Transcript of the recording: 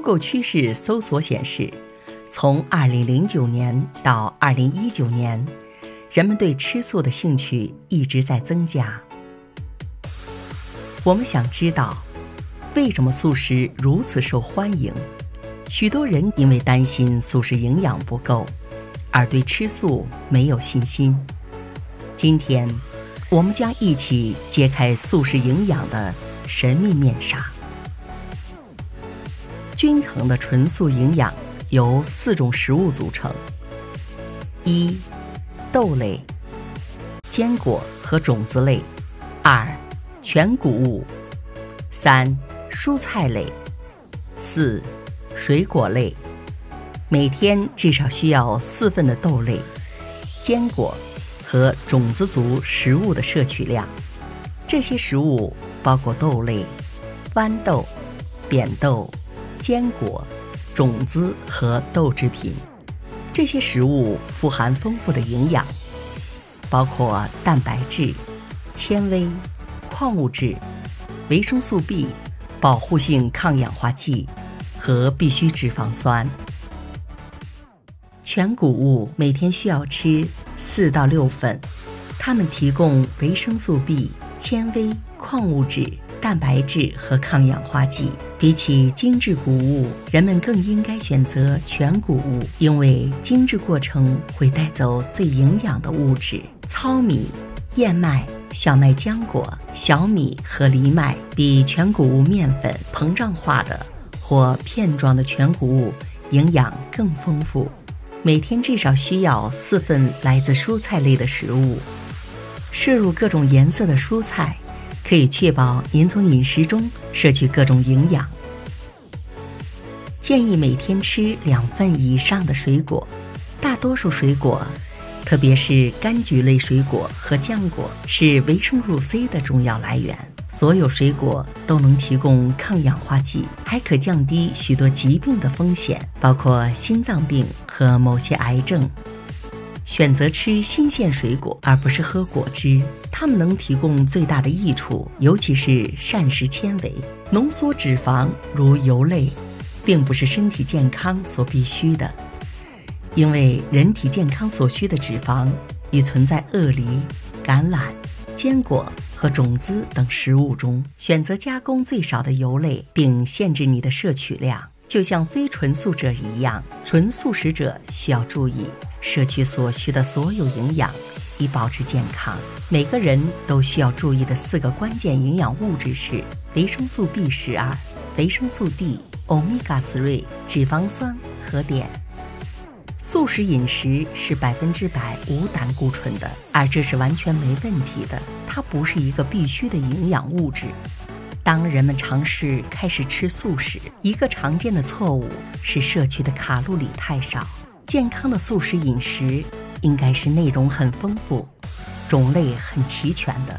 Google 趋势搜索显示，从2009年到2019年，人们对吃素的兴趣一直在增加。我们想知道，为什么素食如此受欢迎？许多人因为担心素食营养不够，而对吃素没有信心。今天，我们将一起揭开素食营养的神秘面纱。均衡的纯素营养由四种食物组成：一、豆类、坚果和种子类；二、全谷物；三、蔬菜类；四。水果类，每天至少需要四份的豆类、坚果和种子族食物的摄取量。这些食物包括豆类、豌豆、扁豆、坚果、种子和豆制品。这些食物富含丰富的营养，包括蛋白质、纤维、矿物质、维生素 B、保护性抗氧化剂。和必需脂肪酸。全谷物每天需要吃四到六份，它们提供维生素 B、纤维、矿物质、蛋白质和抗氧化剂。比起精制谷物，人们更应该选择全谷物，因为精制过程会带走最营养的物质。糙米、燕麦、小麦浆果、小米和藜麦比全谷物面粉膨胀化的。或片状的全谷物营养更丰富，每天至少需要四份来自蔬菜类的食物。摄入各种颜色的蔬菜，可以确保您从饮食中摄取各种营养。建议每天吃两份以上的水果，大多数水果，特别是柑橘类水果和浆果，是维生素 C 的重要来源。所有水果都能提供抗氧化剂，还可降低许多疾病的风险，包括心脏病和某些癌症。选择吃新鲜水果而不是喝果汁，它们能提供最大的益处，尤其是膳食纤维。浓缩脂肪如油类，并不是身体健康所必须的，因为人体健康所需的脂肪已存在鳄梨、橄榄。坚果和种子等食物中选择加工最少的油类，并限制你的摄取量，就像非纯素者一样。纯素食者需要注意摄取所需的所有营养，以保持健康。每个人都需要注意的四个关键营养物质是维生素 B 十二、维生素 D、欧米伽3、脂肪酸和碘。素食饮食是百分之百无胆固醇的，而这是完全没问题的。它不是一个必须的营养物质。当人们尝试开始吃素时，一个常见的错误是摄取的卡路里太少。健康的素食饮食应该是内容很丰富、种类很齐全的。